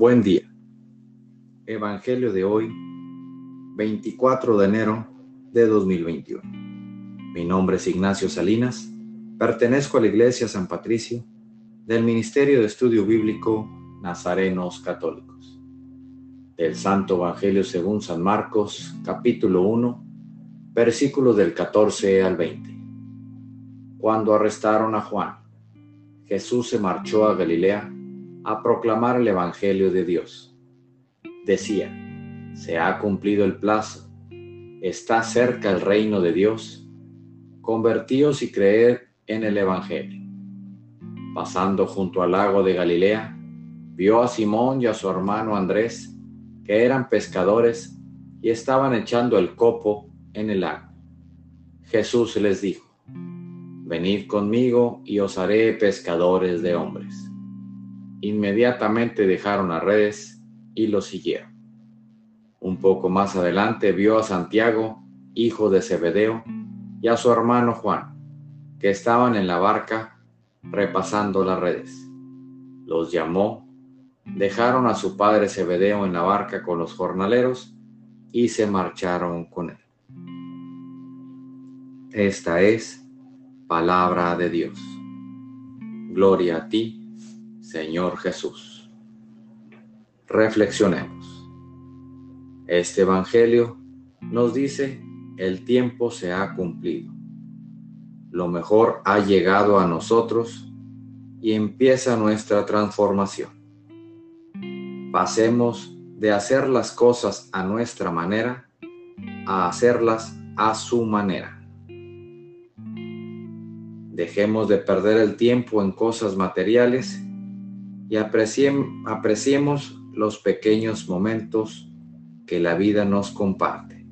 Buen día. Evangelio de hoy, 24 de enero de 2021. Mi nombre es Ignacio Salinas, pertenezco a la Iglesia San Patricio del Ministerio de Estudio Bíblico Nazarenos Católicos. Del Santo Evangelio según San Marcos, capítulo 1, versículos del 14 al 20. Cuando arrestaron a Juan, Jesús se marchó a Galilea a proclamar el Evangelio de Dios. Decía, se ha cumplido el plazo, está cerca el reino de Dios, convertíos y creed en el Evangelio. Pasando junto al lago de Galilea, vio a Simón y a su hermano Andrés, que eran pescadores y estaban echando el copo en el lago. Jesús les dijo, venid conmigo y os haré pescadores de hombres. Inmediatamente dejaron las redes y lo siguieron. Un poco más adelante vio a Santiago, hijo de Zebedeo, y a su hermano Juan, que estaban en la barca repasando las redes. Los llamó, dejaron a su padre Zebedeo en la barca con los jornaleros y se marcharon con él. Esta es palabra de Dios. Gloria a ti, Señor Jesús. Reflexionemos. Este Evangelio nos dice, el tiempo se ha cumplido. Lo mejor ha llegado a nosotros y empieza nuestra transformación. Pasemos de hacer las cosas a nuestra manera a hacerlas a su manera. Dejemos de perder el tiempo en cosas materiales y apreciemos los pequeños momentos que la vida nos comparte.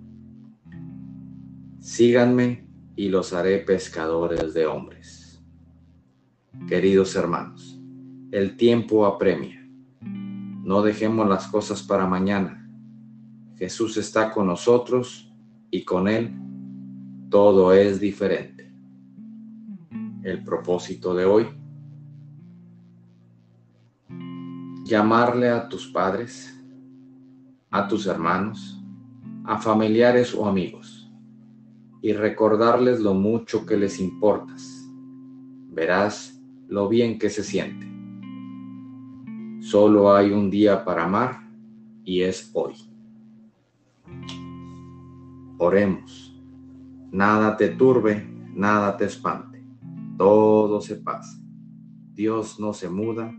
Síganme y los haré pescadores de hombres. Queridos hermanos, el tiempo apremia. No dejemos las cosas para mañana. Jesús está con nosotros y con Él todo es diferente. El propósito de hoy llamarle a tus padres, a tus hermanos, a familiares o amigos y recordarles lo mucho que les importas. Verás lo bien que se siente. Solo hay un día para amar y es hoy. Oremos. Nada te turbe, nada te espante. Todo se pasa. Dios no se muda